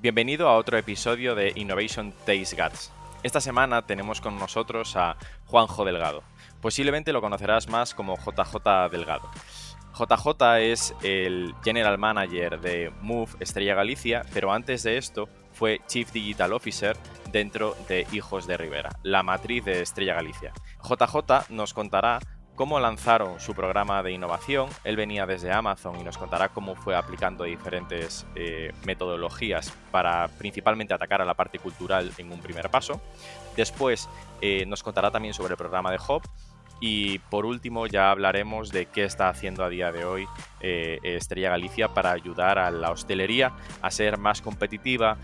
Bienvenido a otro episodio de Innovation Taste Guts. Esta semana tenemos con nosotros a Juanjo Delgado. Posiblemente lo conocerás más como JJ Delgado. JJ es el General Manager de Move Estrella Galicia, pero antes de esto fue Chief Digital Officer dentro de Hijos de Rivera, la matriz de Estrella Galicia. JJ nos contará cómo lanzaron su programa de innovación. Él venía desde Amazon y nos contará cómo fue aplicando diferentes eh, metodologías para principalmente atacar a la parte cultural en un primer paso. Después eh, nos contará también sobre el programa de Hub. Y por último ya hablaremos de qué está haciendo a día de hoy eh, Estrella Galicia para ayudar a la hostelería a ser más competitiva,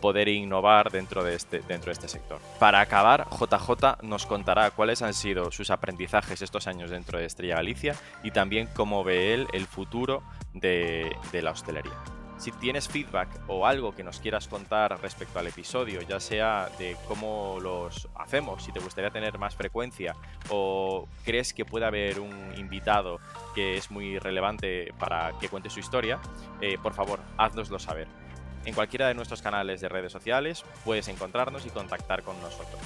poder innovar dentro de este, dentro de este sector. Para acabar, JJ nos contará cuáles han sido sus aprendizajes estos años dentro de Estrella Galicia y también cómo ve él el futuro de, la hostelería. Si tienes feedback o algo que nos quieras contar respecto al episodio, ya sea de cómo los hacemos, si te gustaría tener más frecuencia o crees que puede haber un invitado que es muy relevante para que cuente su historia, eh, por favor, haznoslo saber. En cualquiera de nuestros canales de redes sociales puedes encontrarnos y contactar con nosotros.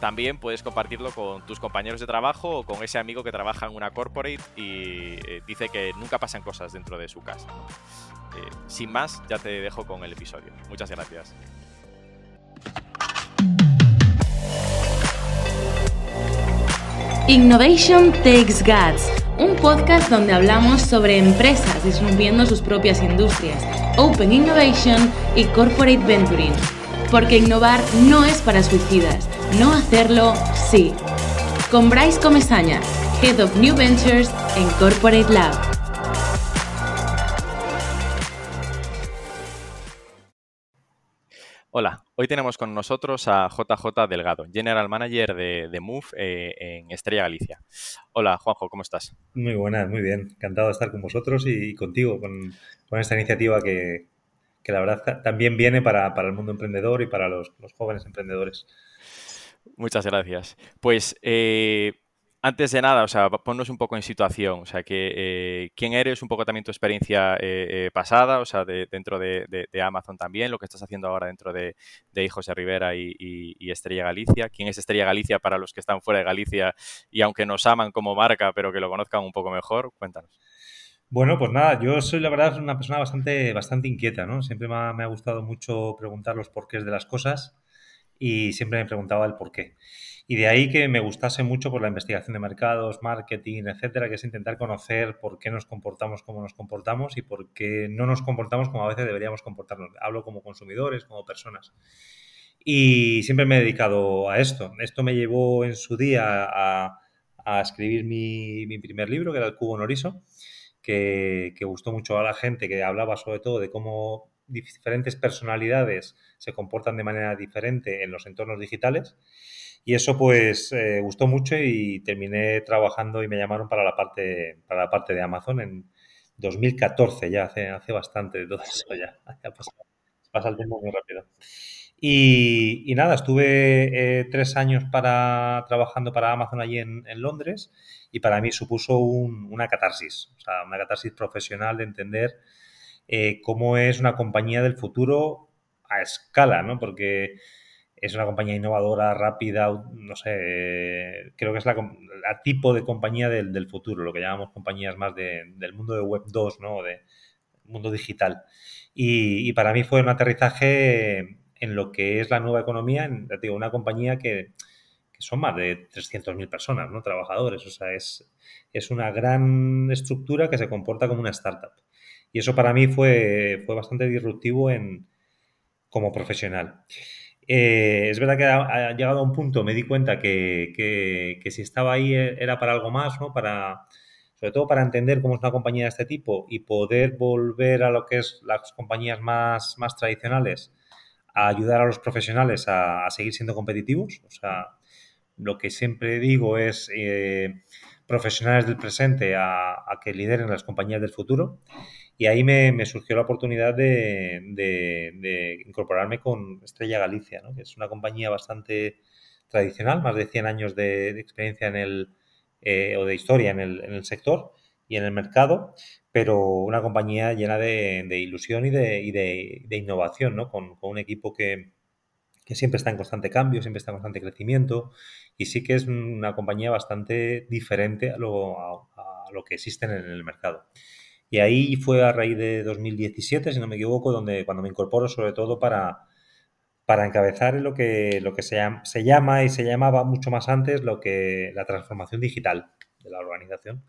También puedes compartirlo con tus compañeros de trabajo o con ese amigo que trabaja en una corporate y eh, dice que nunca pasan cosas dentro de su casa. Eh, sin más, ya te dejo con el episodio. Muchas gracias. Innovation Takes Guts, un podcast donde hablamos sobre empresas disminuyendo sus propias industrias, Open Innovation y Corporate Venturing. Porque innovar no es para suicidas, no hacerlo sí. Con Bryce Comesaña, Head of New Ventures en Corporate Lab. Hola, hoy tenemos con nosotros a JJ Delgado, General Manager de, Move eh, en Estrella Galicia. Hola, Juanjo, ¿cómo estás? Muy buenas, muy bien. Encantado de estar con vosotros y, contigo, con, esta iniciativa que, la verdad también viene para, el mundo emprendedor y para los, jóvenes emprendedores. Muchas gracias. Pues eh, antes de nada, o sea, ponnos un poco en situación, o sea, que eh, quién eres, un poco también tu experiencia eh, eh, pasada, o sea, dentro de, Amazon también, lo que estás haciendo ahora dentro de, Hijos de Rivera y, Estrella Galicia. ¿Quién es Estrella Galicia para los que están fuera de Galicia y aunque nos aman como marca, pero que lo conozcan un poco mejor? Cuéntanos. Bueno, pues nada, yo soy la verdad una persona bastante, bastante inquieta, ¿no? Siempre me ha, me ha gustado mucho preguntar los porqués de las cosas y siempre me preguntaba el por qué. Y de ahí que me gustase mucho por la investigación de mercados, marketing, etcétera, que es intentar conocer por qué nos comportamos como nos comportamos y por qué no nos comportamos como a veces deberíamos comportarnos. Hablo como consumidores, como personas. Y siempre me he dedicado a esto. Esto me llevó en su día a, escribir mi, primer libro, que era El Cubo Noriso, que, gustó mucho a la gente, que hablaba sobre todo de cómo diferentes personalidades se comportan de manera diferente en los entornos digitales y eso pues eh, gustó mucho y terminé trabajando y me llamaron para la parte, para la parte de Amazon en 2014, ya hace, hace bastante de todo eso ya. pasa, el tiempo muy rápido. Y, nada, estuve eh, tres años para, trabajando para Amazon allí en, Londres y para mí supuso una catarsis, o sea, una catarsis profesional de entender eh, cómo es una compañía del futuro a escala, ¿no? Porque es una compañía innovadora, rápida, no sé, creo que es la, tipo de compañía del, futuro, lo que llamamos compañías más del mundo de Web 2, ¿no? De mundo digital. Y, para mí fue un aterrizaje en lo que es la nueva economía, en, digo, una compañía que, son más de 300.000 personas, ¿no? Trabajadores, o sea, es, es una gran estructura que se comporta como una startup. Y eso para mí fue, fue bastante disruptivo en, como profesional. Eh, es verdad que ha, llegado a un punto, me di cuenta que, si estaba ahí eh, era para algo más, ¿no? Para, sobre todo para entender cómo es una compañía de este tipo y poder volver a lo que es las compañías más, más tradicionales, a ayudar a los profesionales a, seguir siendo competitivos. O sea, lo que siempre digo es eh, profesionales del presente a, que lideren las compañías del futuro. Y ahí me, surgió la oportunidad de, incorporarme con Estrella Galicia, que es una compañía bastante tradicional, más de 100 años de, experiencia en el, eh, o de historia en el, sector, y en el mercado, pero una compañía llena de, ilusión y de, innovación, ¿no? Con, un equipo que, siempre está en constante cambio, siempre está en constante crecimiento y sí que es una compañía bastante diferente a lo, que existen en el mercado. Y ahí fue a raíz de 2017, si no me equivoco, donde cuando me incorporo sobre todo para, encabezar lo que, se, se llama y se llamaba mucho más antes lo que la transformación digital de la organización.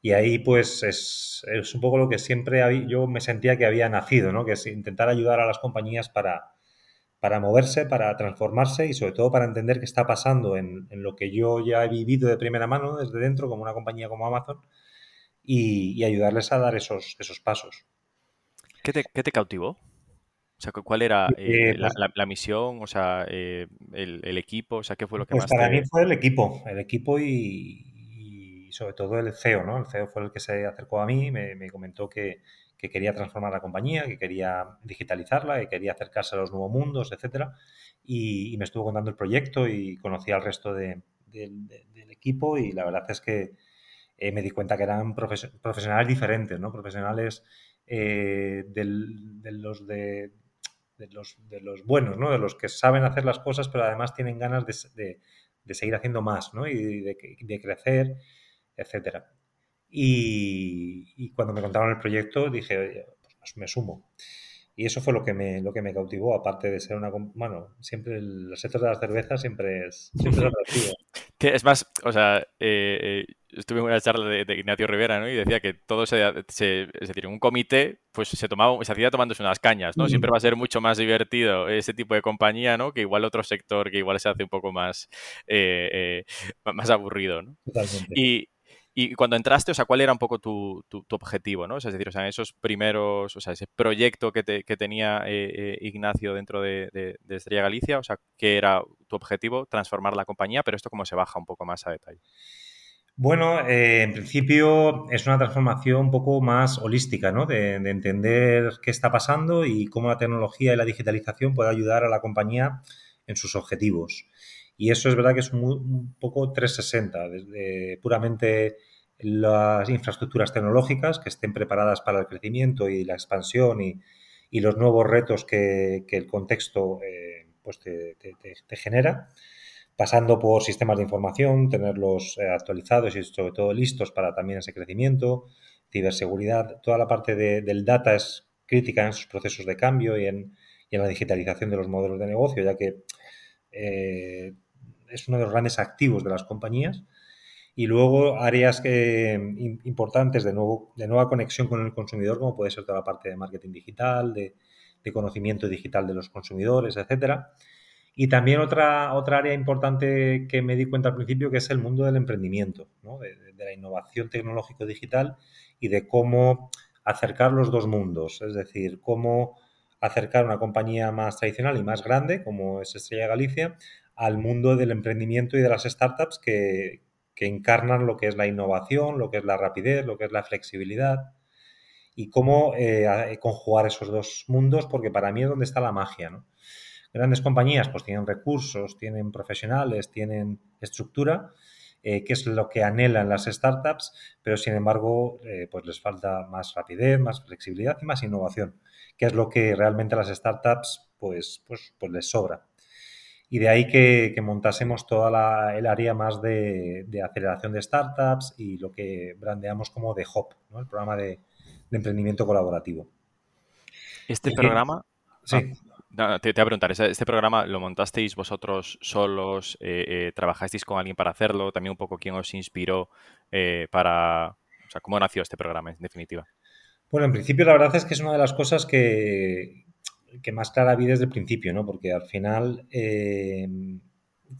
Y ahí pues es, es un poco lo que siempre yo me sentía que había nacido, ¿no? que es intentar ayudar a las compañías para, para moverse, para transformarse y sobre todo para entender qué está pasando en, en, lo que yo ya he vivido de primera mano desde dentro, como una compañía como Amazon, y, ayudarles a dar esos, esos pasos. ¿Qué te, qué te cautivó? O sea, ¿cuál era eh, eh, pues la, misión? O sea, eh, el, equipo, o sea, ¿qué fue lo que pues más para mí fue el equipo, el equipo y, sobre todo el CEO, ¿no? El CEO fue el que se acercó a mí, me, me comentó que, que, quería transformar la compañía, que quería digitalizarla, que quería acercarse a los nuevos mundos, etcétera, y, me estuvo contando el proyecto y conocí al resto de, del equipo y la verdad es que eh, me di cuenta que eran profesionales diferentes, ¿no? Profesionales eh, de, los de, los, de buenos, ¿no? De los que saben hacer las cosas, pero además tienen ganas de, seguir haciendo más, ¿no? Y de, crecer, etcétera. Y, cuando me contaron el proyecto dije, pues me sumo. Y eso fue lo que me, lo que me cautivó, aparte de ser una... Bueno, siempre el, sector de las cervezas siempre es, siempre es atractivo. es más, o sea, eh, eh, estuve en una charla de, Ignacio Rivera, ¿no? Y decía que todo se, es decir, un comité, pues se tomaba, se hacía tomándose unas cañas, ¿no? Siempre va a ser mucho más divertido ese tipo de compañía, ¿no? Que igual otro sector que igual se hace un poco más, eh, más aburrido, ¿no? Totalmente. Y, y cuando entraste, o sea, ¿cuál era un poco tu, objetivo, ¿no? es decir, o sea, esos primeros, o sea, ese proyecto que, tenía eh, eh, Ignacio dentro de, Estrella Galicia, o sea, ¿qué era tu objetivo? Transformar la compañía, pero esto cómo se baja un poco más a detalle. Bueno, eh, en principio es una transformación un poco más holística, ¿no? De, entender qué está pasando y cómo la tecnología y la digitalización puede ayudar a la compañía en sus objetivos. Y eso es verdad que es un poco 360, desde puramente las infraestructuras tecnológicas que estén preparadas para el crecimiento y la expansión y, los nuevos retos que, el contexto eh, pues te, genera, pasando por sistemas de información, tenerlos eh, actualizados y sobre todo listos para también ese crecimiento, ciberseguridad, toda la parte del data es crítica en sus procesos de cambio y en, la digitalización de los modelos de negocio, ya que eh, es uno de los grandes activos de las compañías. Y luego áreas que, importantes de, nuevo, de nueva conexión con el consumidor, como puede ser toda la parte de marketing digital, de, conocimiento digital de los consumidores, etcétera. Y también otra, otra área importante que me di cuenta al principio, que es el mundo del emprendimiento, de, de, la innovación tecnológico digital y de cómo acercar los dos mundos, es decir, cómo acercar una compañía más tradicional y más grande, como es Estrella Galicia, al mundo del emprendimiento y de las startups que, encarnan lo que es la innovación, lo que es la rapidez, lo que es la flexibilidad y cómo eh, conjugar esos dos mundos, porque para mí es donde está la magia. ¿no? Grandes compañías pues tienen recursos, tienen profesionales, tienen estructura, eh, que es lo que anhelan las startups, pero sin embargo eh, pues les falta más rapidez, más flexibilidad y más innovación, que es lo que realmente a las startups pues, pues, pues les sobra y de ahí que, montásemos toda el área más de, aceleración de startups y lo que brandeamos como de HOP, el programa de, emprendimiento colaborativo. Este programa... Sí. Ah, te, voy a preguntar, ¿este programa lo montasteis vosotros solos? Eh, eh, ¿Trabajasteis con alguien para hacerlo? También un poco quién os inspiró eh, para... O sea, ¿cómo nació este programa en definitiva? Bueno, en principio la verdad es que es una de las cosas que, que más clara vi desde el principio, ¿no? Porque al final eh,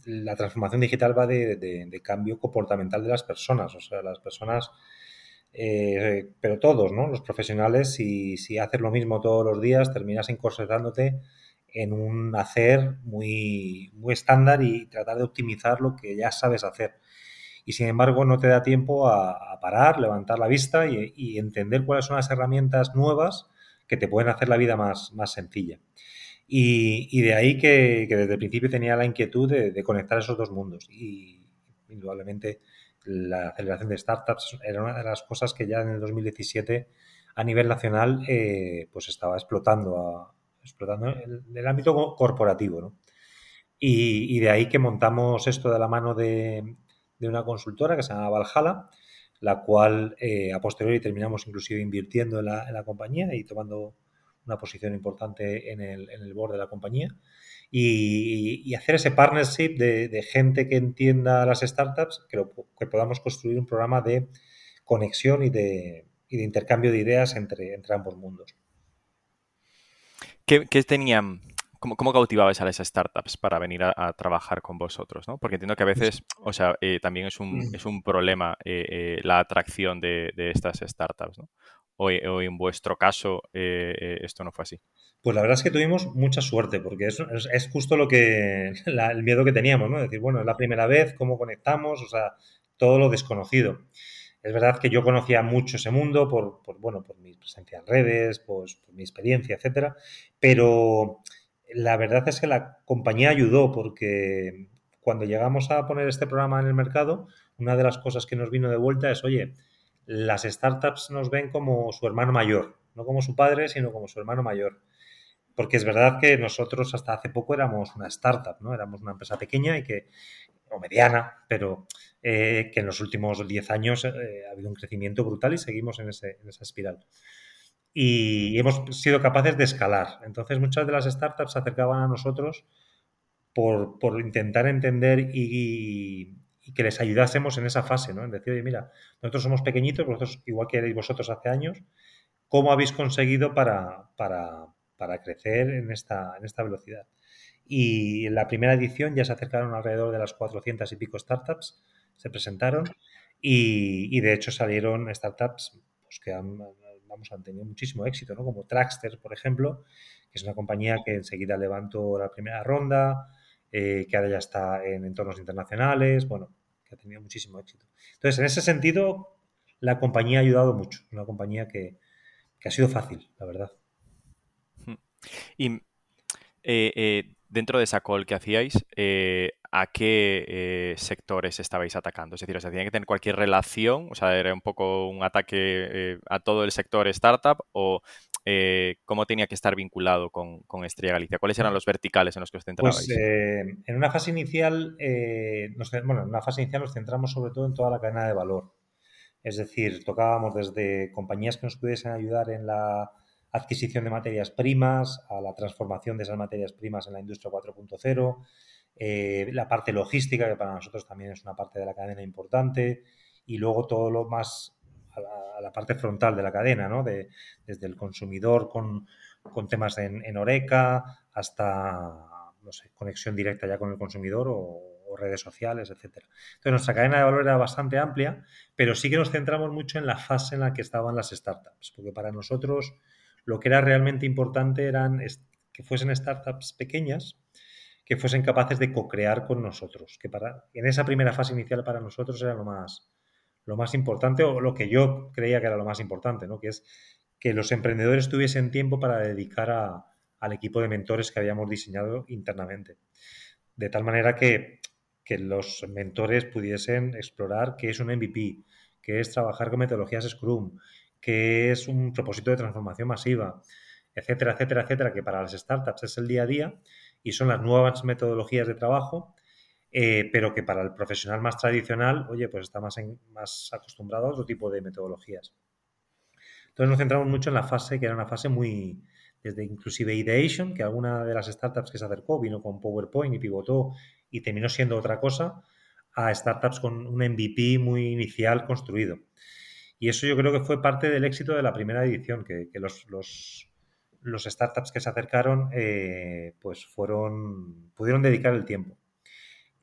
la transformación digital va de, cambio comportamental de las personas. O sea, las personas, eh, pero todos, ¿no? Los profesionales, si, si haces lo mismo todos los días, terminas encorsetándote en un hacer muy, muy estándar y tratar de optimizar lo que ya sabes hacer. Y sin embargo, no te da tiempo a, parar, levantar la vista y, y entender cuáles son las herramientas nuevas que te pueden hacer la vida más, más sencilla. Y, de ahí que, desde el principio tenía la inquietud de, conectar esos dos mundos. Y indudablemente la aceleración de startups era una de las cosas que ya en el 2017 a nivel nacional eh, pues estaba explotando, explotando el, el, ámbito corporativo. ¿no? Y, de ahí que montamos esto de la mano de, una consultora que se llama Valhalla, la cual eh, a posteriori terminamos inclusive invirtiendo en la, compañía y tomando una posición importante en el, en el board de la compañía. Y, hacer ese partnership de, gente que entienda las startups, que, que podamos construir un programa de conexión y de, y de intercambio de ideas entre, entre ambos mundos. ¿Qué, qué tenían ¿Cómo, ¿Cómo, cautivabais a las startups para venir a, trabajar con vosotros? ¿no? Porque entiendo que a veces, o sea, eh, también es un, es un problema eh, eh, la atracción de, estas startups, ¿no? O, en vuestro caso esto no fue así. Pues la verdad es que tuvimos mucha suerte, porque es, es, justo lo que el miedo que teníamos, ¿no? Decir, bueno, es la primera vez, ¿cómo conectamos? O sea, todo lo desconocido. Es verdad que yo conocía mucho ese mundo por, por bueno, por mi presencia en redes, pues, por mi experiencia, etcétera, pero la verdad es que la compañía ayudó porque cuando llegamos a poner este programa en el mercado, una de las cosas que nos vino de vuelta es, oye, las startups nos ven como su hermano mayor, no como su padre, sino como su hermano mayor. Porque es verdad que nosotros hasta hace poco éramos una startup, ¿no? Éramos una empresa pequeña y que, o mediana, pero eh, que en los últimos 10 años eh, ha habido un crecimiento brutal y seguimos en, ese, en esa espiral y hemos sido capaces de escalar. Entonces muchas de las startups se acercaban a nosotros por, intentar entender y, que les ayudásemos en esa fase, ¿no? En decir, oye, mira, nosotros somos pequeñitos, vosotros igual que erais vosotros hace años, ¿cómo habéis conseguido para, para, para crecer en esta, en esta velocidad? Y en la primera edición ya se acercaron alrededor de las 400 y pico startups, se presentaron y, y de hecho salieron startups pues, que han, vamos, han tenido muchísimo éxito, ¿no? Como Traxter, por ejemplo, que es una compañía que enseguida levantó la primera ronda, eh, que ahora ya está en entornos internacionales, bueno, que ha tenido muchísimo éxito. Entonces, en ese sentido, la compañía ha ayudado mucho, una compañía que, ha sido fácil, la verdad. Y eh, eh, dentro de esa call que hacíais, a qué eh, sectores estabais atacando. Es decir, o sea, tenía que tener cualquier relación, o sea, era un poco un ataque eh, a todo el sector startup o eh, cómo tenía que estar vinculado con, Estrella Galicia. ¿Cuáles eran los verticales en los que os centrabais? Pues en una fase inicial, bueno, en una fase inicial nos centramos sobre todo en toda la cadena de valor. Es decir, tocábamos desde compañías que nos pudiesen ayudar en la adquisición de materias primas, a la transformación de esas materias primas en la industria 4.0, eh, la parte logística, que para nosotros también es una parte de la cadena importante, y luego todo lo más a la, parte frontal de la cadena, ¿no? De, desde el consumidor con, temas en, Oreca hasta, no sé, conexión directa ya con el consumidor o, redes sociales, etcétera. Entonces, nuestra cadena de valor era bastante amplia, pero sí que nos centramos mucho en la fase en la que estaban las startups, porque para nosotros lo que era realmente importante eran que fuesen startups pequeñas, que fuesen capaces de co-crear con nosotros, que para, en esa primera fase inicial para nosotros era lo más, lo más importante o lo que yo creía que era lo más importante, ¿no? que es que los emprendedores tuviesen tiempo para dedicar al equipo de mentores que habíamos diseñado internamente. De tal manera que, que los mentores pudiesen explorar qué es un MVP, qué es trabajar con metodologías Scrum, qué es un propósito de transformación masiva, etcétera, etcétera, etcétera, que para las startups es el día a día y son las nuevas metodologías de trabajo, eh, pero que para el profesional más tradicional, oye, pues está más, más acostumbrado a otro tipo de metodologías. Entonces nos centramos mucho en la fase, que era una fase muy, desde inclusive ideation, que alguna de las startups que se acercó vino con PowerPoint y pivotó y terminó siendo otra cosa, a startups con un MVP muy inicial construido. Y eso yo creo que fue parte del éxito de la primera edición, que, los, los startups que se acercaron eh, pues fueron pudieron dedicar el tiempo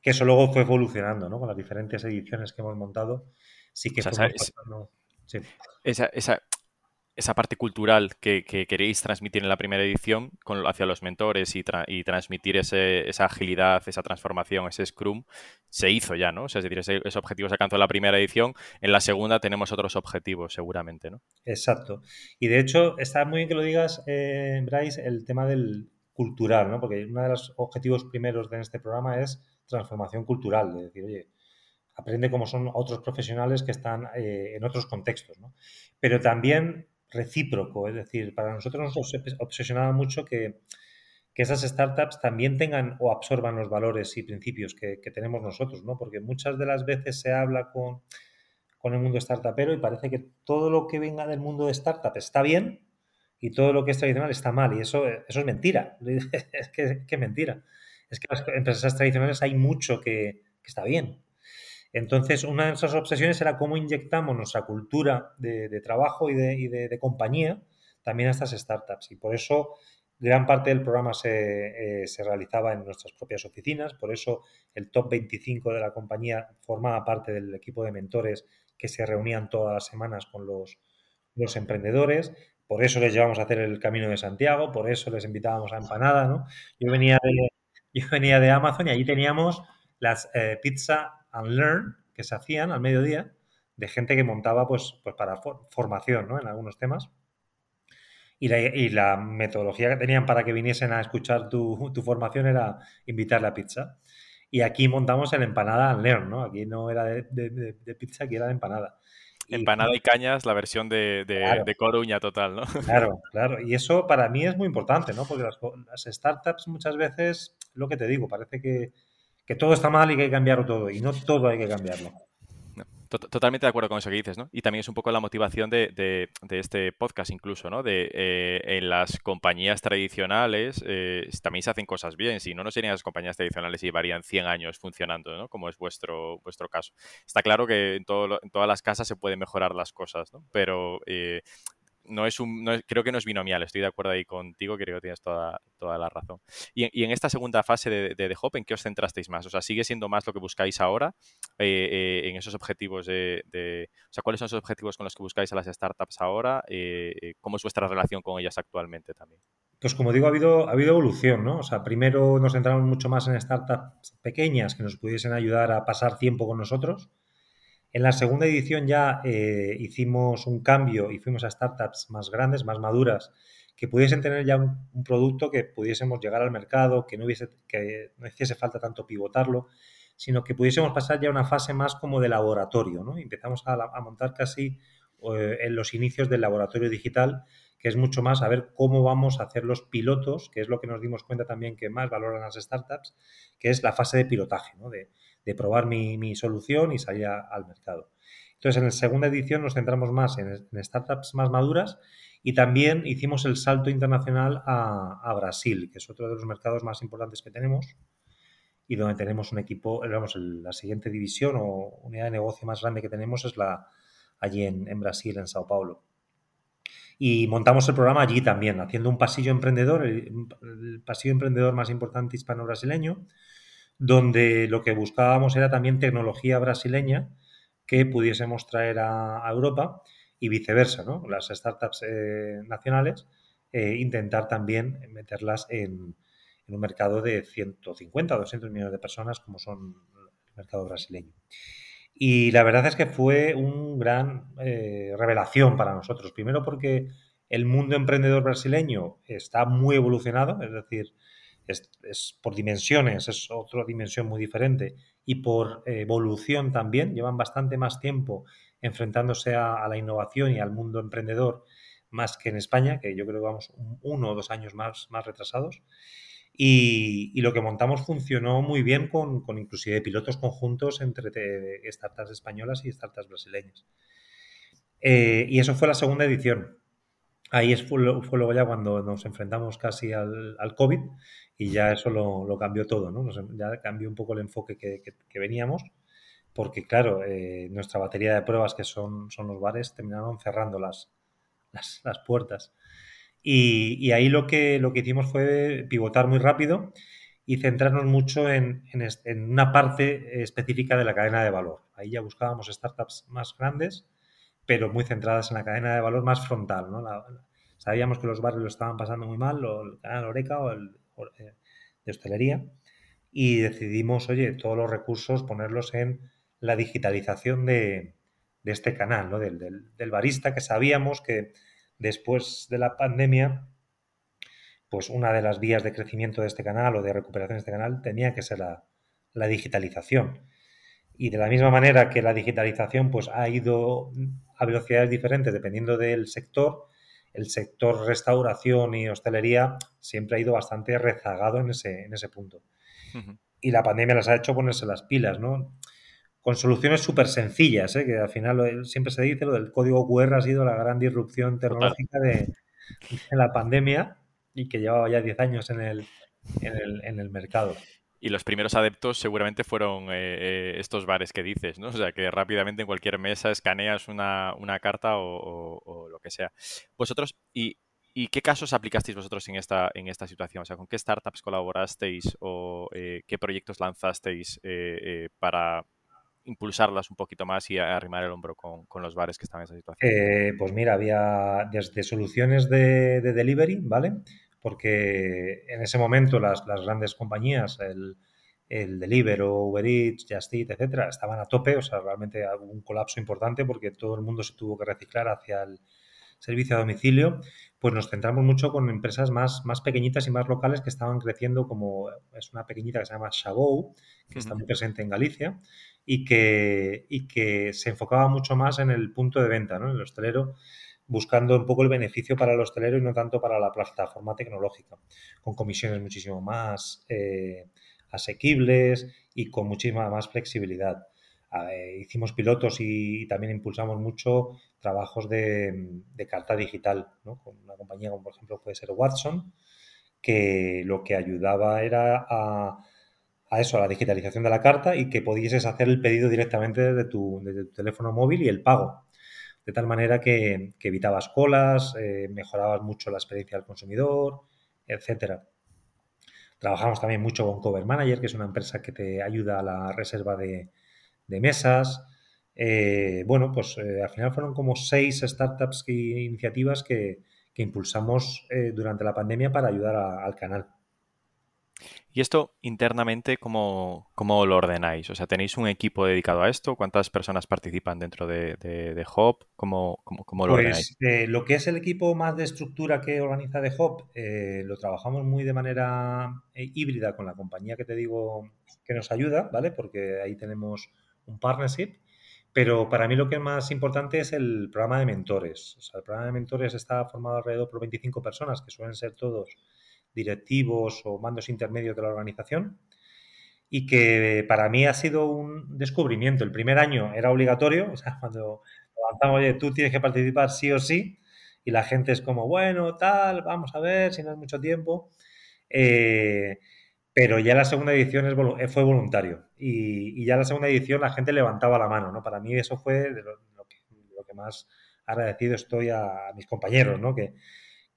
que eso luego fue evolucionando ¿no? con las diferentes ediciones que hemos montado sí que esa, esa, esa, parte cultural que, queréis transmitir en la primera edición con, hacia los mentores y, transmitir ese, esa agilidad, esa transformación, ese Scrum, se hizo ya, ¿no? O sea, es decir, ese, objetivo se alcanzó en la primera edición, en la segunda tenemos otros objetivos, seguramente, ¿no? Exacto. Y de hecho, está muy bien que lo digas, eh, Bryce, el tema del cultural, ¿no? Porque uno de los objetivos primeros de este programa es transformación cultural, de decir, oye, aprende cómo son otros profesionales que están eh, en otros contextos, ¿no? Pero también recíproco, es decir, para nosotros nos obsesionaba mucho que, que esas startups también tengan o absorban los valores y principios que, tenemos nosotros, ¿no? Porque muchas de las veces se habla con, con el mundo startupero y parece que todo lo que venga del mundo de startup está bien y todo lo que es tradicional está mal. Y eso, eso es mentira. es que mentira. Es que las empresas tradicionales hay mucho que, que está bien. Entonces, una de nuestras obsesiones era cómo inyectamos nuestra cultura de, trabajo y, de, compañía también a estas startups. Y por eso gran parte del programa se, eh, realizaba en nuestras propias oficinas, por eso el top 25 de la compañía formaba parte del equipo de mentores que se reunían todas las semanas con los, emprendedores, por eso les llevamos a hacer el Camino de Santiago, por eso les invitábamos a Empanada, ¿no? Yo venía de, yo venía de Amazon y allí teníamos las eh, pizza and learn que se hacían al mediodía de gente que montaba pues, pues para formación ¿no? en algunos temas. Y la, y la, metodología que tenían para que viniesen a escuchar tu, tu formación era invitarle a pizza. Y aquí montamos el empanada and learn, ¿no? Aquí no era de, de, pizza, aquí era de empanada. Empanada y cañas, la versión de, de, Coruña total, ¿no? Claro, claro. Y eso para mí es muy importante, ¿no? Porque las, las startups muchas veces, lo que te digo, parece que, que todo está mal y que hay que cambiarlo todo. Y no todo hay que cambiarlo. Totalmente de acuerdo con eso que dices, ¿no? Y también es un poco la motivación de, este podcast incluso, ¿no? De eh, en las compañías tradicionales eh, también se hacen cosas bien. Si no, no serían las compañías tradicionales y llevarían 100 años funcionando, ¿no? Como es vuestro, vuestro caso. Está claro que en, todo, en todas las casas se pueden mejorar las cosas, ¿no? Pero eh, no es un, creo que no es binomial, estoy de acuerdo ahí contigo, creo que tienes toda, toda la razón. Y, en esta segunda fase de, de, Hop, ¿en qué os centrasteis más? O sea, ¿sigue siendo más lo que buscáis ahora eh, eh, en esos objetivos de, O sea, ¿cuáles son esos objetivos con los que buscáis a las startups ahora? Eh, ¿Cómo es vuestra relación con ellas actualmente también? Pues como digo, ha habido, ha habido evolución, ¿no? O sea, primero nos centramos mucho más en startups pequeñas que nos pudiesen ayudar a pasar tiempo con nosotros en la segunda edición ya eh, hicimos un cambio y fuimos a startups más grandes, más maduras, que pudiesen tener ya un, producto que pudiésemos llegar al mercado, que no, hubiese, que no hiciese falta tanto pivotarlo, sino que pudiésemos pasar ya a una fase más como de laboratorio. ¿no? empezamos a, montar casi eh, en los inicios del laboratorio digital, que es mucho más a ver cómo vamos a hacer los pilotos, que es lo que nos dimos cuenta también que más valoran las startups, que es la fase de pilotaje, ¿no? de, de probar mi, solución y salir al mercado. Entonces, en la segunda edición nos centramos más en, startups más maduras y también hicimos el salto internacional a, Brasil, que es otro de los mercados más importantes que tenemos y donde tenemos un equipo, vamos, la siguiente división o unidad de negocio más grande que tenemos es la allí en, Brasil, en Sao Paulo. Y montamos el programa allí también, haciendo un pasillo emprendedor, el pasillo emprendedor más importante hispano-brasileño, donde lo que buscábamos era también tecnología brasileña que pudiésemos traer a, Europa y viceversa, ¿no? Las startups eh, nacionales, eh, intentar también meterlas en, un mercado de 150 o 200 millones de personas como son el mercado brasileño. Y la verdad es que fue una gran eh, revelación para nosotros. Primero porque el mundo emprendedor brasileño está muy evolucionado, es decir, es, por dimensiones, es otra dimensión muy diferente y por evolución también, llevan bastante más tiempo enfrentándose a, la innovación y al mundo emprendedor más que en España, que yo creo que vamos uno o dos años más, más retrasados. Y, lo que montamos funcionó muy bien con, con inclusive pilotos conjuntos entre startups españolas y startups brasileñas. Eh, y eso fue la segunda edición. Ahí fue, luego ya cuando nos enfrentamos casi al, COVID y ya eso lo, cambió todo, ¿no? ya cambió un poco el enfoque que, veníamos, porque claro, eh, nuestra batería de pruebas, que son, son los bares, terminaron cerrando las, las, puertas. Y, ahí lo que, lo que hicimos fue pivotar muy rápido y centrarnos mucho en, en, una parte específica de la cadena de valor. Ahí ya buscábamos startups más grandes, pero muy centradas en la cadena de valor más frontal. ¿no? sabíamos que los bares lo estaban pasando muy mal, o el canal Oreca o el, eh, de hostelería y decidimos, oye, todos los recursos ponerlos en la digitalización de, este canal, ¿no? Del, barista, que sabíamos que después de la pandemia, pues una de las vías de crecimiento de este canal o de recuperación de este canal tenía que ser la, digitalización. Y de la misma manera que la digitalización pues, ha ido a velocidades diferentes dependiendo del sector, el sector restauración y hostelería siempre ha ido bastante rezagado en ese, en ese punto. Y la pandemia las ha hecho ponerse las pilas, ¿no? Con soluciones súper sencillas, ¿eh? que al final siempre se dice, lo del código QR ha sido la gran disrupción tecnológica de, la pandemia y que llevaba ya 10 años en el, en el mercado. Y los primeros adeptos seguramente fueron eh, eh, estos bares que dices, ¿no? O sea, que rápidamente en cualquier mesa escaneas una, carta o, lo que sea. Vosotros, y, qué casos aplicasteis vosotros en esta, en esta situación? O sea, ¿con qué startups colaborasteis o eh, qué proyectos lanzasteis para impulsarlas un poquito más y arrimar el hombro con, los bares que están en esa situación? pues mira, había desde soluciones de delivery, ¿vale? Porque en ese momento las, grandes compañías, el, el Deliveroo, Uber Eats, Just Eat, etcétera, estaban a tope, o sea, realmente hubo un colapso importante porque todo el mundo se tuvo que reciclar hacia el servicio a domicilio, pues nos centramos mucho con empresas más, más pequeñitas y más locales que estaban creciendo, como es una pequeñita que se llama Chabot, que está muy presente en Galicia, y que, y que se enfocaba mucho más en el punto de venta, ¿no? En el hostelero buscando un poco el beneficio para el hostelero y no tanto para la plataforma tecnológica, con comisiones muchísimo más eh, asequibles y con muchísima más flexibilidad. hicimos pilotos y, también impulsamos mucho trabajos de, carta digital, con una compañía como por ejemplo puede ser Watson, que lo que ayudaba era a, eso, a la digitalización de la carta y que pudieses hacer el pedido directamente desde tu teléfono móvil y el pago de tal manera que, evitabas colas, eh, mejorabas mucho la experiencia del consumidor, etcétera. Trabajamos también mucho con Cover Manager, que es una empresa que te ayuda a la reserva de, mesas. Eh, bueno, pues eh, al final fueron como seis startups e iniciativas que, impulsamos durante la pandemia para ayudar al canal. ¿Y esto internamente cómo, lo ordenáis? O sea, ¿tenéis un equipo dedicado a esto? ¿Cuántas personas participan dentro de, de, Hop? ¿Cómo, lo pues, ordenáis? Eh, lo que es el equipo más de estructura que organiza de Hop, eh, lo trabajamos muy de manera eh, híbrida con la compañía que te digo que nos ayuda, ¿vale? Porque ahí tenemos un partnership. Pero para mí lo que es más importante es el programa de mentores. O sea, el programa de mentores está formado alrededor por 25 personas, que suelen ser todos directivos o mandos intermedios de la organización y que para mí ha sido un descubrimiento. El primer año era obligatorio, o sea, cuando avanzamos, oye, tú tienes que participar sí o sí, y la gente es como, bueno, tal, vamos a ver, si no es mucho tiempo. Eh, pero ya la segunda edición es, fue voluntario y, ya la segunda edición la gente levantaba la mano, ¿no? Para mí eso fue lo, que, lo que, más agradecido estoy a, a mis compañeros, ¿no? Que,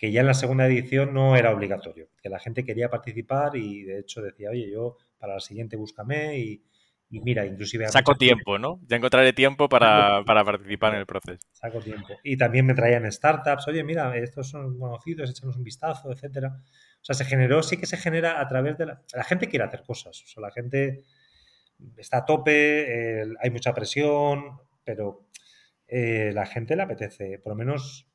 que ya en la segunda edición no era obligatorio, que la gente quería participar y de hecho decía, oye, yo para la siguiente búscame y, mira, inclusive... Saco tiempo, ¿no? Ya encontraré tiempo para, participar en el proceso. Saco tiempo. Y también me traían startups, oye, mira, estos son conocidos, échanos un vistazo, etcétera. O sea, se generó, sí que se genera a través de la... La gente quiere hacer cosas, o sea, la gente está a tope, hay mucha presión, pero eh, la gente le apetece, por lo menos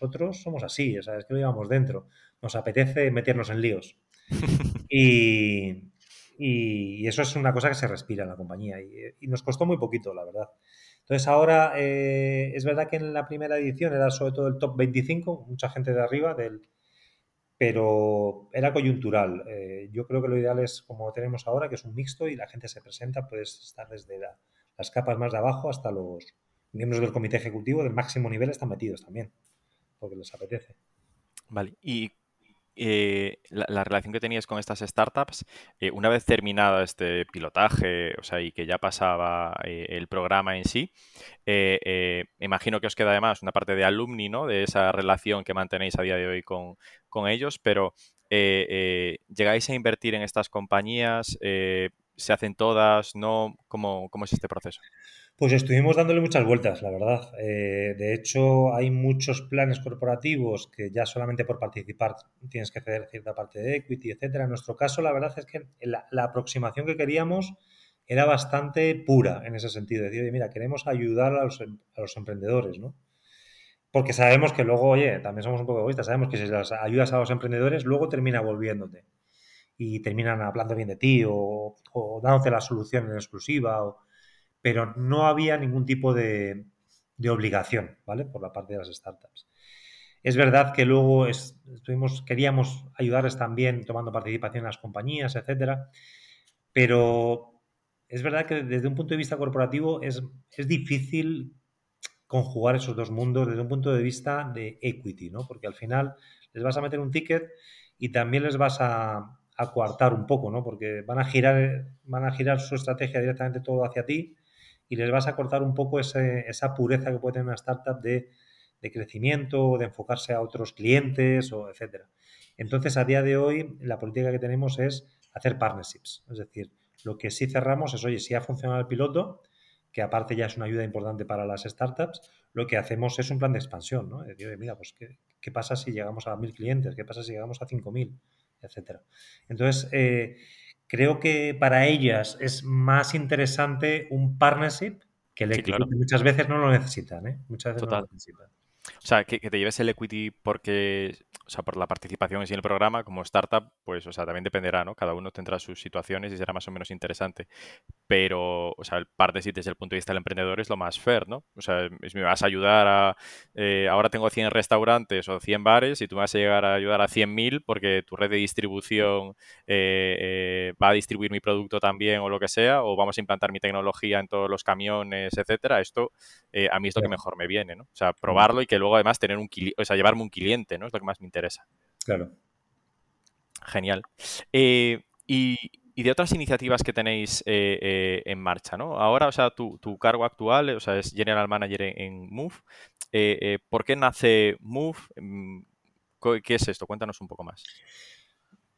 nosotros somos así, es que lo llevamos dentro. Nos apetece meternos en líos. y, eso es una cosa que se respira en la compañía y, nos costó muy poquito, la verdad. Entonces ahora eh, es verdad que en la primera edición era sobre todo el top 25, mucha gente de arriba, del, pero era coyuntural. Eh, yo creo que lo ideal es como tenemos ahora, que es un mixto y la gente se presenta, puedes estar desde las capas más de abajo hasta los miembros del comité ejecutivo del máximo nivel están metidos también porque les apetece. Vale, y eh, la, relación que tenías con estas startups, eh, una vez terminado este pilotaje, o sea, y que ya pasaba eh, el programa en sí, imagino que os queda además una parte de alumni, ¿no? De esa relación que mantenéis a día de hoy con, ellos, pero ¿llegáis a invertir en estas compañías? ¿Se hacen todas? ¿No? ¿Cómo, cómo es este proceso? Pues estuvimos dándole muchas vueltas, la verdad. Eh, de hecho, hay muchos planes corporativos que ya solamente por participar tienes que ceder cierta parte de equity, etcétera. En nuestro caso, la verdad es que la, aproximación que queríamos era bastante pura en ese sentido. Decir, oye, mira, queremos ayudar a los, em, emprendedores, ¿no? Porque sabemos que luego, oye, también somos un poco egoístas, sabemos que si las ayudas a los emprendedores, luego termina volviéndote. y terminan hablando bien de ti o, o dándote la solución en exclusiva, pero no había ningún tipo de, obligación, ¿vale? Por la parte de las startups. Es verdad que luego estuvimos, queríamos ayudarles también tomando participación en las compañías, etcétera, pero es verdad que desde un punto de vista corporativo es, es difícil conjugar esos dos mundos desde un punto de vista de equity, ¿no? Porque al final les vas a meter un ticket y también les vas a, a coartar un poco, ¿no? Porque van a girar, van a girar su estrategia directamente todo hacia ti y les vas a cortar un poco ese, esa pureza que puede tener una startup de, de crecimiento, de enfocarse a otros clientes, o etcétera. Entonces, a día de hoy, la política que tenemos es hacer partnerships. Es decir, lo que sí cerramos es, oye, si ha funcionado el piloto, que aparte ya es una ayuda importante para las startups, lo que hacemos es un plan de expansión, ¿no? Es decir, mira, pues, ¿qué, ¿qué, pasa si llegamos a mil clientes? ¿Qué pasa si llegamos a cinco mil? Etcétera. Entonces, eh, creo que para ellas es más interesante un partnership que el sí, claro. muchas veces no lo necesitan, ¿eh? Muchas veces Total. no lo necesitan. O sea, que, que, te lleves el equity porque, o sea, por la participación en sí en el programa, como startup, pues, o sea, también dependerá, ¿no? Cada uno tendrá sus situaciones y será más o menos interesante. Pero, o sea, el partnership desde el punto de vista del emprendedor es lo más fair, ¿no? O sea, es, me vas a ayudar a, eh, ahora tengo 100 restaurantes o 100 bares y tú me vas a llegar a ayudar a 100.000 porque tu red de distribución eh, eh, va a distribuir mi producto también o lo que sea, o vamos a implantar mi tecnología en todos los camiones, etcétera. Esto a mí es lo que mejor me viene, ¿no? O sea, probarlo y que luego además tener un o sea, llevarme un cliente, ¿no? Es lo que más me interesa. Claro. Genial. Eh, y, y, de otras iniciativas que tenéis eh, eh, en marcha, ¿no? Ahora, o sea, tu, tu, cargo actual, o sea, es General Manager en, en Move. ¿Por qué nace Move? Mm, ¿Qué es esto? Cuéntanos un poco más.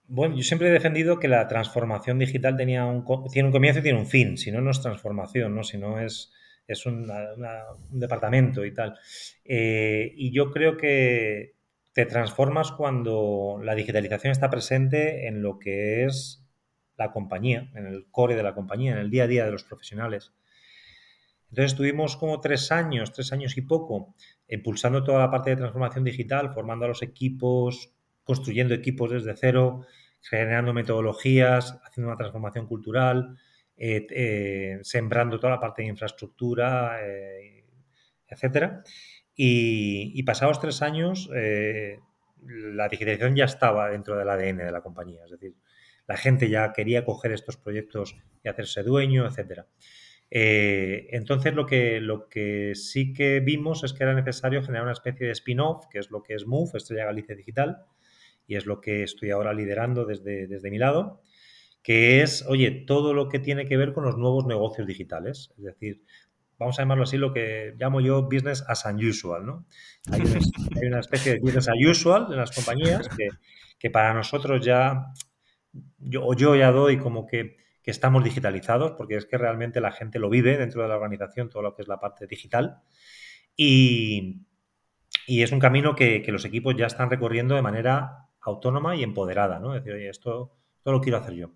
Bueno, yo siempre he defendido que la transformación digital tenía un, tiene un comienzo y tiene un fin. Si no, no es transformación, ¿no? Si no es es un departamento y tal. Eh, y yo creo que te transformas cuando la digitalización está presente en lo que es la compañía, en el core de la compañía, en el día a día de los profesionales. Entonces estuvimos como tres años, tres años y poco, impulsando toda la parte de transformación digital, formando a los equipos, construyendo equipos desde cero, generando metodologías, haciendo una transformación cultural, eh, eh, sembrando toda la parte de infraestructura, eh, etcétera. Y, y, pasados tres años, eh, la digitalización ya estaba dentro del ADN de la compañía. Es decir, la gente ya quería coger estos proyectos y hacerse dueño, etcétera. Eh, entonces, lo que, lo que sí que vimos es que era necesario generar una especie de spin-off, que es lo que es Move, Estrella Galicia Digital, y es lo que estoy ahora liderando desde, desde mi lado que es, oye, todo lo que tiene que ver con los nuevos negocios digitales. Es decir, vamos a llamarlo así, lo que llamo yo business as unusual, ¿no? Hay una, hay una especie de business as usual en las compañías que, que para nosotros ya, yo, o yo ya doy como que, que, estamos digitalizados, porque es que realmente la gente lo vive dentro de la organización, todo lo que es la parte digital. Y, y es un camino que, que, los equipos ya están recorriendo de manera autónoma y empoderada, ¿no? Es decir, oye, esto todo lo quiero hacer yo.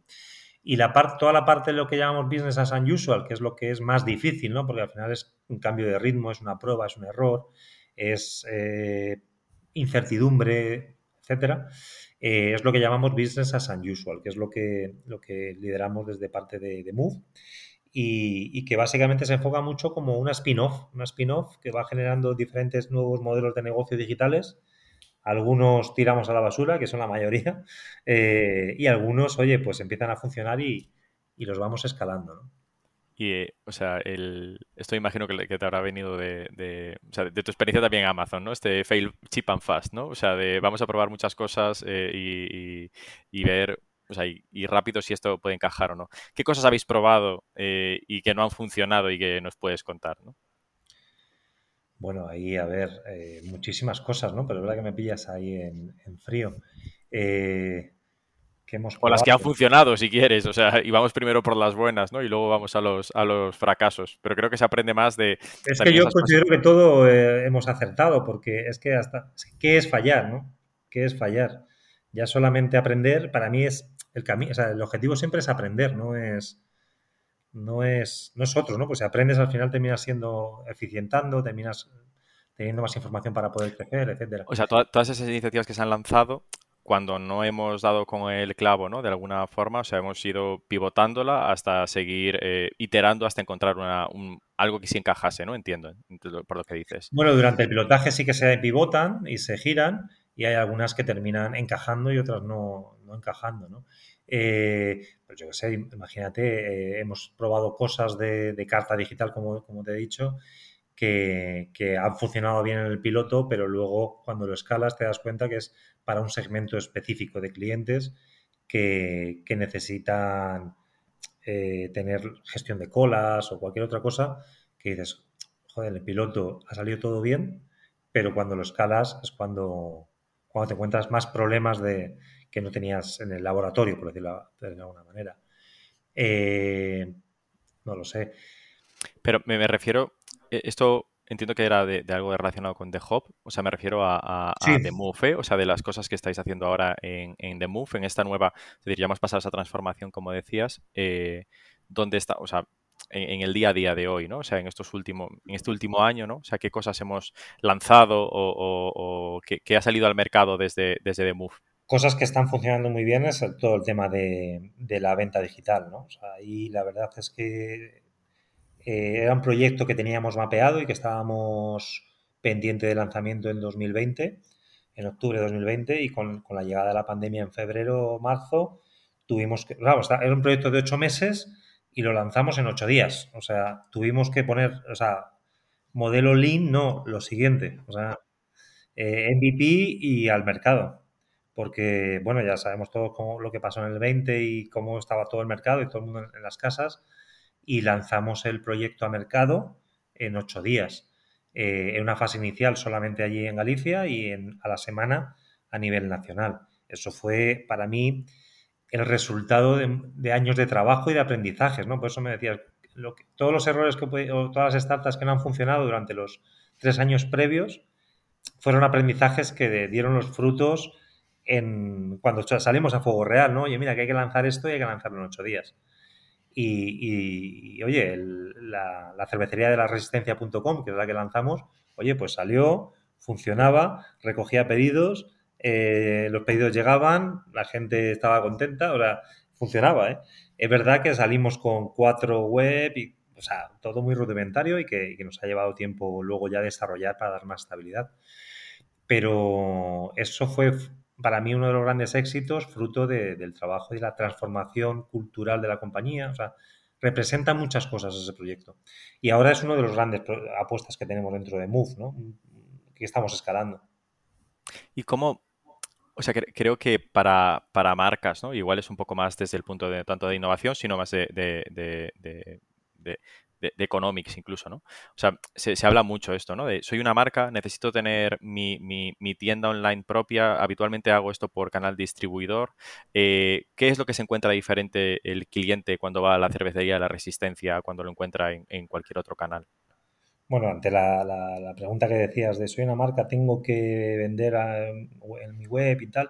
Y la parte, toda la parte de lo que llamamos business as unusual, que es lo que es más difícil, ¿no? Porque al final es un cambio de ritmo, es una prueba, es un error, es eh, incertidumbre, etcétera. Eh, es lo que llamamos business as unusual, que es lo que, lo que lideramos desde parte de, de Move. Y, y, que básicamente se enfoca mucho como una spin-off, una spin-off que va generando diferentes nuevos modelos de negocio digitales algunos tiramos a la basura, que son la mayoría, eh, y algunos, oye, pues empiezan a funcionar y, los vamos escalando, ¿no? Y, eh, o sea, el, esto imagino que, te habrá venido de, o sea, de, tu experiencia también en Amazon, ¿no? Este fail cheap and fast, ¿no? O sea, de vamos a probar muchas cosas eh, y, ver, o sea, y, rápido si esto puede encajar o no. ¿Qué cosas habéis probado y que no han funcionado y que nos puedes contar, ¿no? Bueno, ahí, a ver, eh, muchísimas cosas, ¿no? Pero es verdad que me pillas ahí en, en frío. Eh, que hemos o las que han funcionado, si quieres. O sea, y vamos primero por las buenas, ¿no? Y luego vamos a los, a los fracasos. Pero creo que se aprende más de... Es que yo considero cosas. que todo eh, hemos acertado, porque es que hasta... ¿Qué es fallar, no? ¿Qué es fallar? Ya solamente aprender, para mí es el camino... O sea, el objetivo siempre es aprender, no es no es, no es otro, ¿no? Pues si aprendes al final terminas siendo eficientando, terminas teniendo más información para poder crecer, etcétera. O sea, to todas esas iniciativas que se han lanzado cuando no hemos dado con el clavo, ¿no? De alguna forma, o sea, hemos ido pivotándola hasta seguir eh, iterando hasta encontrar una, algo que sí encajase, ¿no? Entiendo, por lo que dices. Bueno, durante el pilotaje sí que se pivotan y se giran y hay algunas que terminan encajando y otras no, no encajando, ¿no? Eh, pues yo qué sé, imagínate, eh, hemos probado cosas de, carta digital, como, te he dicho, que, que, han funcionado bien en el piloto, pero luego cuando lo escalas te das cuenta que es para un segmento específico de clientes que, necesitan eh, tener gestión de colas o cualquier otra cosa, que dices, joder, el piloto ha salido todo bien, pero cuando lo escalas es cuando, cuando te encuentras más problemas de, que no tenías en el laboratorio, por decirlo de alguna manera. Eh, no lo sé. Pero me, refiero, eh, esto entiendo que era de, algo relacionado con The Hub, o sea, me refiero a, The Move, ¿eh? o sea, de las cosas que estáis haciendo ahora en, The Move, en esta nueva, es decir, ya hemos pasado esa transformación, como decías, ¿dónde está, o sea, en, el día a día de hoy, ¿no? O sea, en estos últimos, en este último año, ¿no? O sea, qué cosas hemos lanzado o, qué, ha salido al mercado desde, desde The Move cosas que están funcionando muy bien es todo el tema de, la venta digital, ¿no? O sea, ahí la verdad es que eh, era un proyecto que teníamos mapeado y que estábamos pendiente de lanzamiento en 2020, en octubre de 2020, y con, la llegada de la pandemia en febrero o marzo, tuvimos que, claro, era un proyecto de ocho meses y lo lanzamos en ocho días. O sea, tuvimos que poner, o sea, modelo Lean, no, lo siguiente, o sea, eh, MVP y al mercado porque, bueno, ya sabemos todo lo que pasó en el 20 y cómo estaba todo el mercado y todo el mundo en, las casas, y lanzamos el proyecto a mercado en ocho días, eh, en una fase inicial solamente allí en Galicia y en, a la semana a nivel nacional. Eso fue para mí el resultado de, años de trabajo y de aprendizajes, ¿no? Por eso me decías, lo que, todos los errores que o todas las startups que no han funcionado durante los tres años previos fueron aprendizajes que dieron los frutos cuando salimos a fuego real, ¿no? Oye, mira, que hay que lanzar esto y hay que lanzarlo en ocho días. Y, oye, la, cervecería de la resistencia.com, que es la que lanzamos, oye, pues salió, funcionaba, recogía pedidos, eh, los pedidos llegaban, la gente estaba contenta, o funcionaba, ¿eh? Es verdad que salimos con cuatro web y, o sea, todo muy rudimentario y que, y que nos ha llevado tiempo luego ya desarrollar para dar más estabilidad. Pero eso fue para mí uno de los grandes éxitos, fruto del trabajo y la transformación cultural de la compañía. O sea, representa muchas cosas ese proyecto. Y ahora es uno de los grandes apuestas que tenemos dentro de Move, ¿no? Que estamos escalando. ¿Y cómo, o sea, creo que para, para, marcas, ¿no? Igual es un poco más desde el punto de tanto de innovación, sino más de, de, economics incluso, ¿no? O sea, se, habla mucho esto, ¿no? De soy una marca, necesito tener mi, mi, tienda online propia, habitualmente hago esto por canal distribuidor. Eh, ¿Qué es lo que se encuentra diferente el cliente cuando va a la cervecería de la resistencia cuando lo encuentra en, cualquier otro canal? Bueno, ante la, la, pregunta que decías de soy una marca, tengo que vender en mi web y tal,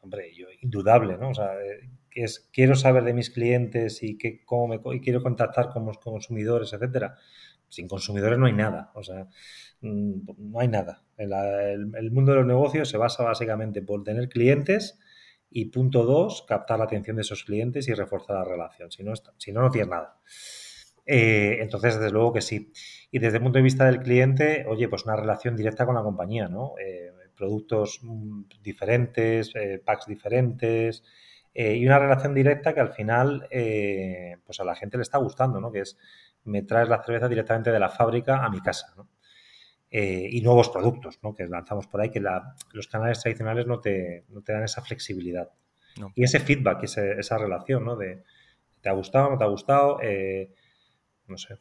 hombre, yo, indudable, ¿no? O sea, eh, que es quiero saber de mis clientes y que cómo me y quiero contactar con los consumidores, etcétera. Sin consumidores no hay nada, o sea, mm, no hay nada. El, mundo de los negocios se basa básicamente por tener clientes y punto dos, captar la atención de esos clientes y reforzar la relación. Si no, si no, no tienes nada. Eh, entonces, desde luego que sí. Y desde el punto de vista del cliente, oye, pues una relación directa con la compañía, ¿no? Eh, productos mm, diferentes, eh, packs diferentes, eh, y una relación directa que al final eh, pues a la gente le está gustando, ¿no? Que es me traes la cerveza directamente de la fábrica a mi casa, ¿no? Eh, y nuevos productos, ¿no? Que lanzamos por ahí, que los canales tradicionales no te, no te dan esa flexibilidad. Y ese feedback, esa relación, ¿no? De ¿te ha gustado, no te ha gustado? no sé.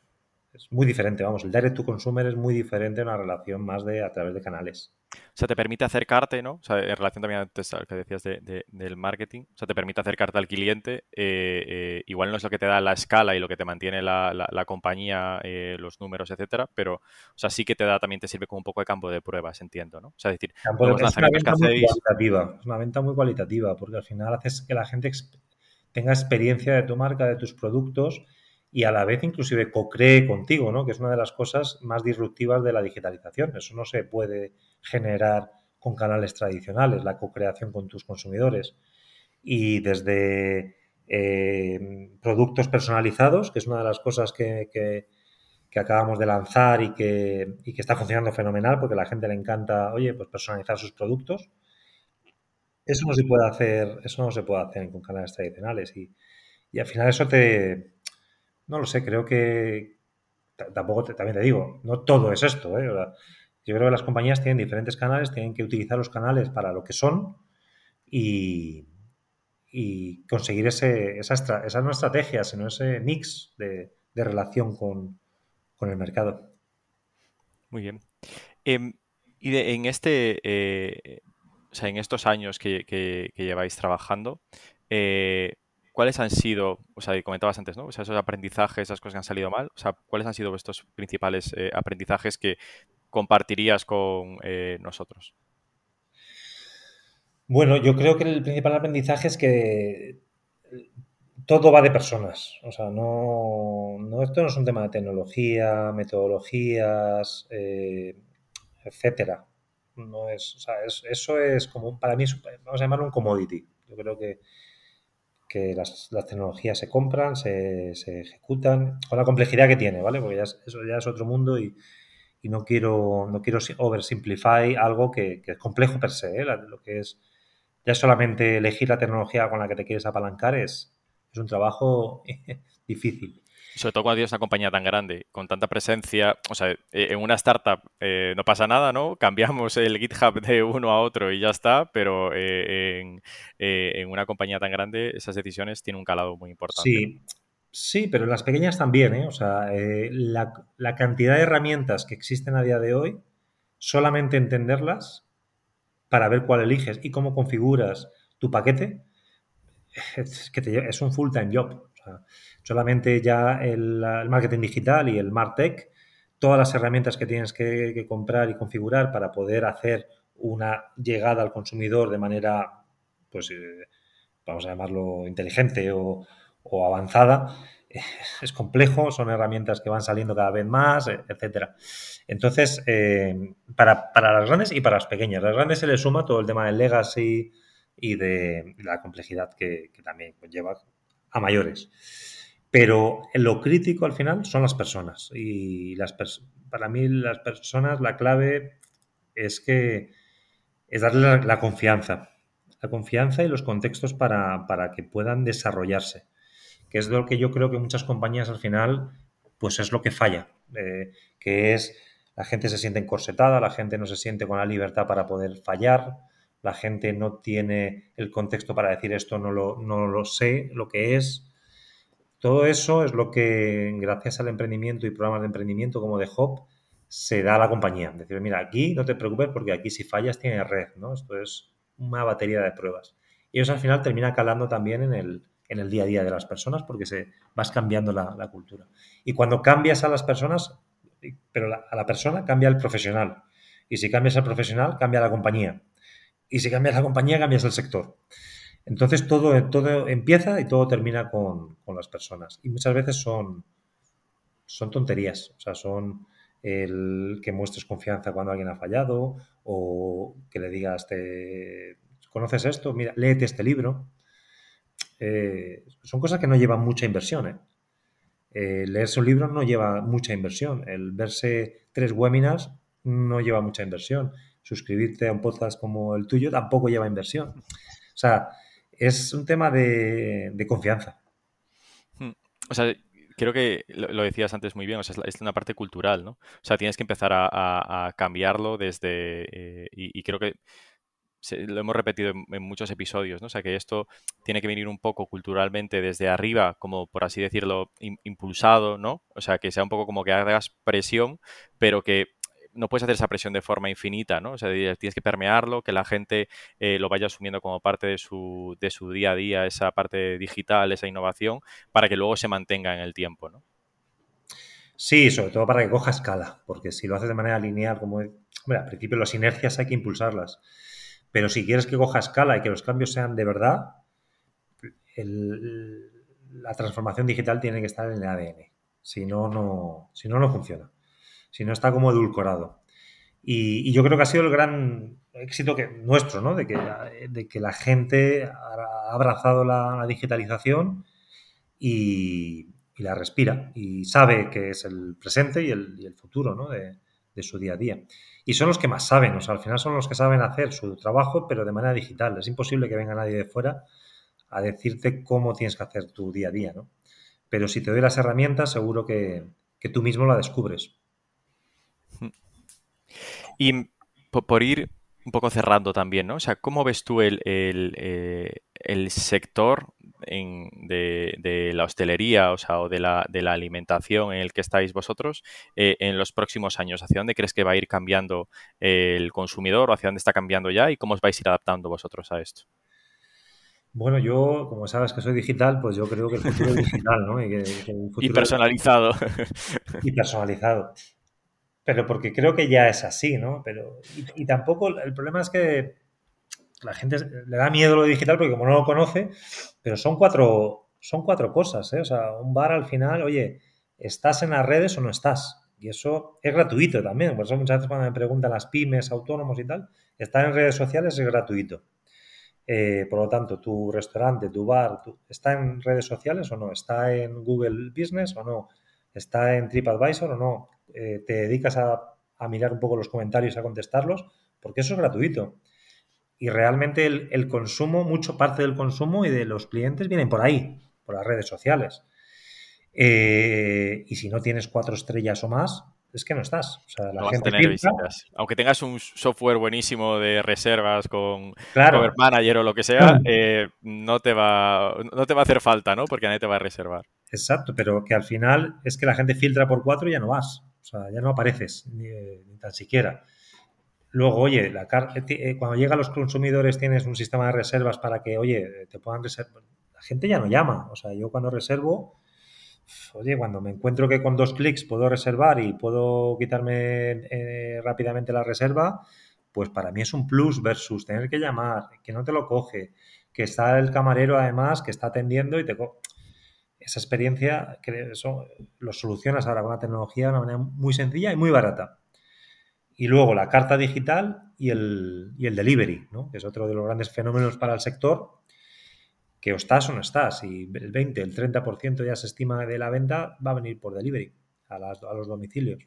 Es muy diferente, vamos, el direct to consumer es muy diferente a una relación más de a través de canales. O sea, te permite acercarte, ¿no? O sea, en relación también a lo que decías del marketing, o sea, te permite acercarte al cliente. Eh, eh, igual no es lo que te da la escala y lo que te mantiene la, compañía, eh, los números, etcétera, pero, o sea, sí que te da, también te sirve como un poco de campo de pruebas, entiendo, ¿no? O sea, es decir, es una venta muy cualitativa, es una venta muy cualitativa, porque al final haces que la gente tenga experiencia de tu marca, de tus productos y a la vez inclusive co-cree contigo, ¿no? Que es una de las cosas más disruptivas de la digitalización. Eso no se puede generar con canales tradicionales, la co-creación con tus consumidores. Y desde eh, productos personalizados, que es una de las cosas que, que, acabamos de lanzar y que, y que, está funcionando fenomenal porque a la gente le encanta, oye, pues personalizar sus productos. Eso no se puede hacer, eso no se puede hacer con canales tradicionales. Y, y al final eso te, no lo sé, creo que tampoco también te digo, no todo es esto. ¿eh? Yo creo que las compañías tienen diferentes canales, tienen que utilizar los canales para lo que son y, conseguir ese, esa, esa no estrategia, sino ese mix de, relación con, el mercado. Muy bien. Em, y en este, eh, o sea, en estos años que, lleváis trabajando, eh, ¿cuáles han sido, o sea, comentabas antes, ¿no? O sea, esos aprendizajes, esas cosas que han salido mal, o sea, ¿cuáles han sido vuestros principales eh, aprendizajes que compartirías con nosotros? Bueno, yo creo que el principal aprendizaje es que todo va de personas. O sea, no, esto no es un tema de tecnología, metodologías, eh, etcétera. No es, o sea, eso es como, para mí, vamos a llamarlo un commodity. Yo creo que, que las, tecnologías se compran, se, ejecutan, con la complejidad que tiene, ¿vale? Porque eso ya es otro mundo y, no quiero, no quiero oversimplify algo que, es complejo per se, ¿eh? lo que es ya solamente elegir la tecnología con la que te quieres apalancar es, es un trabajo difícil. Sobre todo cuando tienes una compañía tan grande, con tanta presencia, o sea, eh, en una startup eh, no pasa nada, ¿no? Cambiamos el GitHub de uno a otro y ya está, pero eh, en, una compañía tan grande esas decisiones tienen un calado muy importante. Sí, sí pero en las pequeñas también, ¿eh? O sea, la, la cantidad de herramientas que existen a día de hoy, solamente entenderlas para ver cuál eliges y cómo configuras tu paquete, es, que es un full-time job. Solamente ya el, marketing digital y el MarTech, todas las herramientas que tienes que, comprar y configurar para poder hacer una llegada al consumidor de manera, pues, eh, vamos a llamarlo inteligente o, avanzada, es complejo, son herramientas que van saliendo cada vez más, etcétera. Entonces, eh, para, las grandes y para las pequeñas. Las grandes se le suma todo el tema del legacy y de la complejidad que, también lleva a mayores. Pero lo crítico al final son las personas. Y las para mí las personas, la clave es que es darle la, confianza. La confianza y los contextos para, para que puedan desarrollarse que es lo que yo creo que muchas compañías al final, pues es lo que falla, eh, que es la gente se siente encorsetada, la gente no se siente con la libertad para poder fallar, la gente no tiene el contexto para decir esto no lo, sé, lo que es. Todo eso es lo que, gracias al emprendimiento y programas de emprendimiento como de Hop, se da a la compañía. Decir, mira, aquí no te preocupes porque aquí si fallas tiene red, ¿no? Esto es una batería de pruebas. Y eso al final termina calando también en el, en el día a día de las personas porque se vas cambiando la, cultura. Y cuando cambias a las personas, pero a la persona cambia el profesional. Y si cambias al profesional, cambia la compañía. Y si cambias la compañía, cambias el sector. Entonces todo, todo empieza y todo termina con, las personas. Y muchas veces son, son tonterías. O sea, son el que muestres confianza cuando alguien ha fallado o que le digas, te, ¿conoces esto? Mira, léete este libro. Eh, son cosas que no llevan mucha inversión. ¿eh? ¿eh? leerse un libro no lleva mucha inversión. El verse tres webinars no lleva mucha inversión. Suscribirte a un podcast como el tuyo tampoco lleva inversión. O sea, es un tema de, confianza. Hmm. O sea, creo que lo, decías antes muy bien, o sea, es una parte cultural, ¿no? O sea, tienes que empezar a, cambiarlo desde... Eh, y, creo que lo hemos repetido en, muchos episodios, ¿no? O sea, que esto tiene que venir un poco culturalmente desde arriba, como por así decirlo, impulsado, ¿no? O sea, que sea un poco como que hagas presión, pero que no puedes hacer esa presión de forma infinita, ¿no? O sea, tienes que permearlo, que la gente eh, lo vaya asumiendo como parte de su, de su día a día, esa parte digital, esa innovación, para que luego se mantenga en el tiempo, ¿no? Sí, sobre todo para que coja escala, porque si lo haces de manera lineal, como... Hombre, al principio las inercias hay que impulsarlas pero si quieres que coja escala y que los cambios sean de verdad, la transformación digital tiene que estar en el ADN. Si no, no, si no, no funciona. Si no, está como edulcorado. Y, yo creo que ha sido el gran, éxito que, nuestro, ¿no? De que, la gente ha abrazado la, digitalización y, la respira y sabe que es el presente y el, futuro de, su día a día. Y son los que más saben, o sea, al final son los que saben hacer su trabajo, pero de manera digital. Es imposible que venga nadie de fuera a decirte cómo tienes que hacer tu día a día. Pero si te doy las herramientas, seguro que tú mismo la descubres. Y por ir un poco cerrando también, ¿no? O sea, ¿cómo ves tú el, el, eh, sector de, la hostelería, o sea, o de la, de la, alimentación en el que estáis vosotros eh, en los próximos años? ¿Hacia dónde crees que va a ir cambiando el consumidor o hacia dónde está cambiando ya y cómo os vais a ir adaptando vosotros a esto? Bueno, yo, como sabes que soy digital, pues yo creo que el futuro es digital, ¿no? Y, personalizado. Y personalizado pero porque creo que ya es así, ¿no? Pero, y, tampoco, el problema es que la gente le da miedo lo digital porque como no lo conoce, pero son cuatro, son cuatro cosas, ¿eh? O sea, un bar al final, oye, ¿estás en las redes o no estás? Y eso es gratuito también. Por eso muchas veces cuando me preguntan las pymes, autónomos y tal, estar en redes sociales es gratuito. Eh, por lo tanto, tu restaurante, tu bar, ¿está en redes sociales o no? ¿Está en Google Business o no? ¿Está en TripAdvisor o no? Eh, te dedicas a, mirar un poco los comentarios, a contestarlos, porque eso es gratuito. Y realmente el, consumo, mucho parte del consumo y de los clientes vienen por ahí, por las redes sociales. Eh, y si no tienes cuatro estrellas o más, es que no estás. O sea, la gente Aunque tengas un software buenísimo de reservas con Cover Manager o lo que sea, eh, no, te va, no te va a hacer falta, ¿no? Porque nadie te va a reservar. Exacto, pero que al final es que la gente filtra por cuatro y ya no vas. O sea, ya no apareces ni, tan siquiera. Luego, oye, la eh, eh, cuando llegan los consumidores tienes un sistema de reservas para que, oye, te puedan reservar. La gente ya no llama. O sea, yo cuando reservo, oye, cuando me encuentro que con dos clics puedo reservar y puedo quitarme eh, rápidamente la reserva, pues para mí es un plus versus tener que llamar, que no te lo coge, que está el camarero además que está atendiendo y te esa experiencia que eso lo solucionas ahora con la tecnología de una manera muy sencilla y muy barata. Y luego la carta digital y el, y el delivery, ¿no? que es otro de los grandes fenómenos para el sector, que o estás o no estás. Y el 20, el 30% ya se estima de la venta va a venir por delivery a, los domicilios.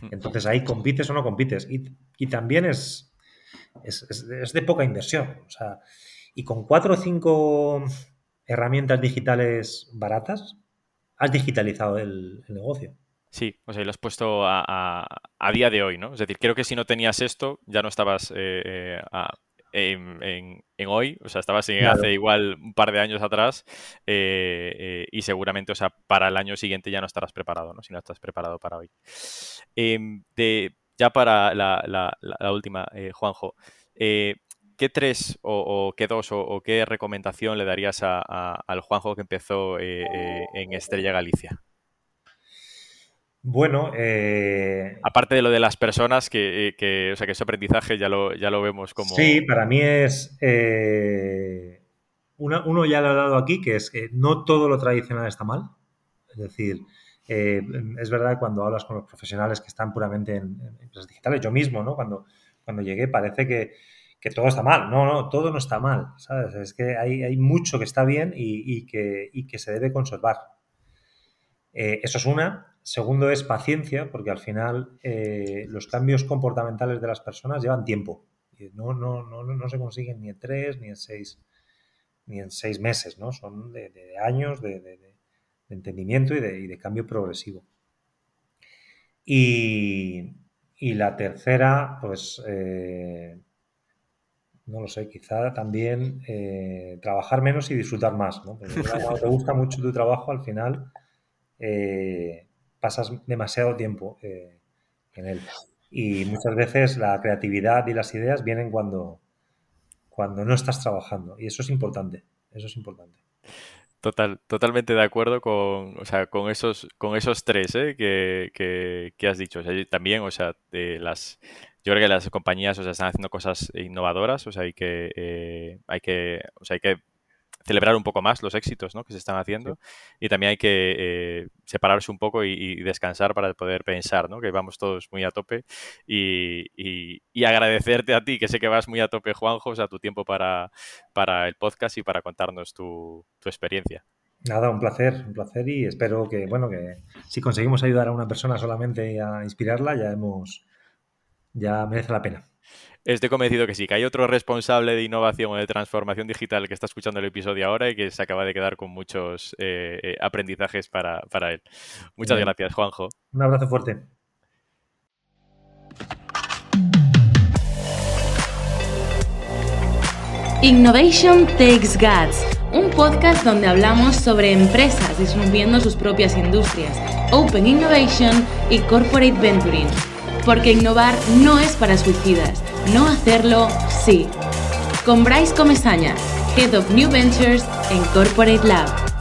Hmm. Entonces ahí compites o no compites. Y, y también es, es, es, de poca inversión. O sea, y con cuatro o cinco herramientas digitales baratas, has digitalizado el, negocio. Sí, o sea, lo has puesto a, día de hoy, ¿no? Es decir, creo que si no tenías esto, ya no estabas eh, eh, en, hoy, o sea, estabas hace igual un par de años atrás eh, y seguramente, o sea, para el año siguiente ya no estarás preparado, ¿no? Si no estás preparado para hoy. Em, de, ya para la, la última, Juanjo, ¿qué tres o, qué dos o, qué recomendación le darías al Juanjo que empezó eh, eh, en Estrella Galicia? Bueno, eh, aparte de lo de las personas, que, o sea, que ese aprendizaje ya lo, ya lo vemos como... Sí, para mí es... uno ya lo ha dado aquí, que es que no todo lo tradicional está mal. Es decir, es verdad cuando hablas con los profesionales que están puramente en, empresas digitales, yo mismo, ¿no? Cuando, cuando llegué parece que, que todo está mal. No, no, todo no está mal, ¿sabes? Es que hay, mucho que está bien y, que, que, se debe conservar. Eh, eso es una. Segundo es paciencia, porque al final eh, los cambios comportamentales de las personas llevan tiempo. No, no, no, no se consiguen ni en tres, ni en seis, ni en seis meses, ¿no? Son de, años de, entendimiento y, de, cambio progresivo. Y, la tercera, pues eh, no lo sé, quizá también eh, trabajar menos y disfrutar más, ¿no? Porque cuando te gusta mucho tu trabajo, al final eh, pasas demasiado tiempo eh, en él. Y muchas veces la creatividad y las ideas vienen cuando, cuando no estás trabajando. Y eso es importante, eso es importante. Total, totalmente de acuerdo con, o sea, con esos, con esos tres que, que, has dicho. también, o sea, de las, yo creo que las compañías o sea, están haciendo cosas innovadoras, o sea, hay que, eh, hay que, o sea, hay que celebrar un poco más los éxitos ¿no? que se están haciendo y también hay que eh, separarse un poco y, descansar para poder pensar, ¿no? que vamos todos muy a tope y, y, agradecerte a ti, que sé que vas muy a tope, Juanjo, o sea, tu tiempo para, para el podcast y para contarnos tu, tu experiencia. Nada, un placer, un placer y espero que, bueno, que si conseguimos ayudar a una persona solamente a inspirarla, ya hemos, ya merece la pena. Estoy convencido que sí, que hay otro responsable de innovación o de transformación digital que está escuchando el episodio ahora y que se acaba de quedar con muchos eh, eh, aprendizajes para, para, él. Muchas gracias, Juanjo. Un abrazo fuerte. Innovation Takes Guts, un podcast donde hablamos sobre empresas disminuyendo sus propias industrias, Open Innovation y Corporate Venturing. Porque innovar no es para suicidas, no hacerlo sí. Con Bryce Comesaña, Head of New Ventures en Corporate Lab.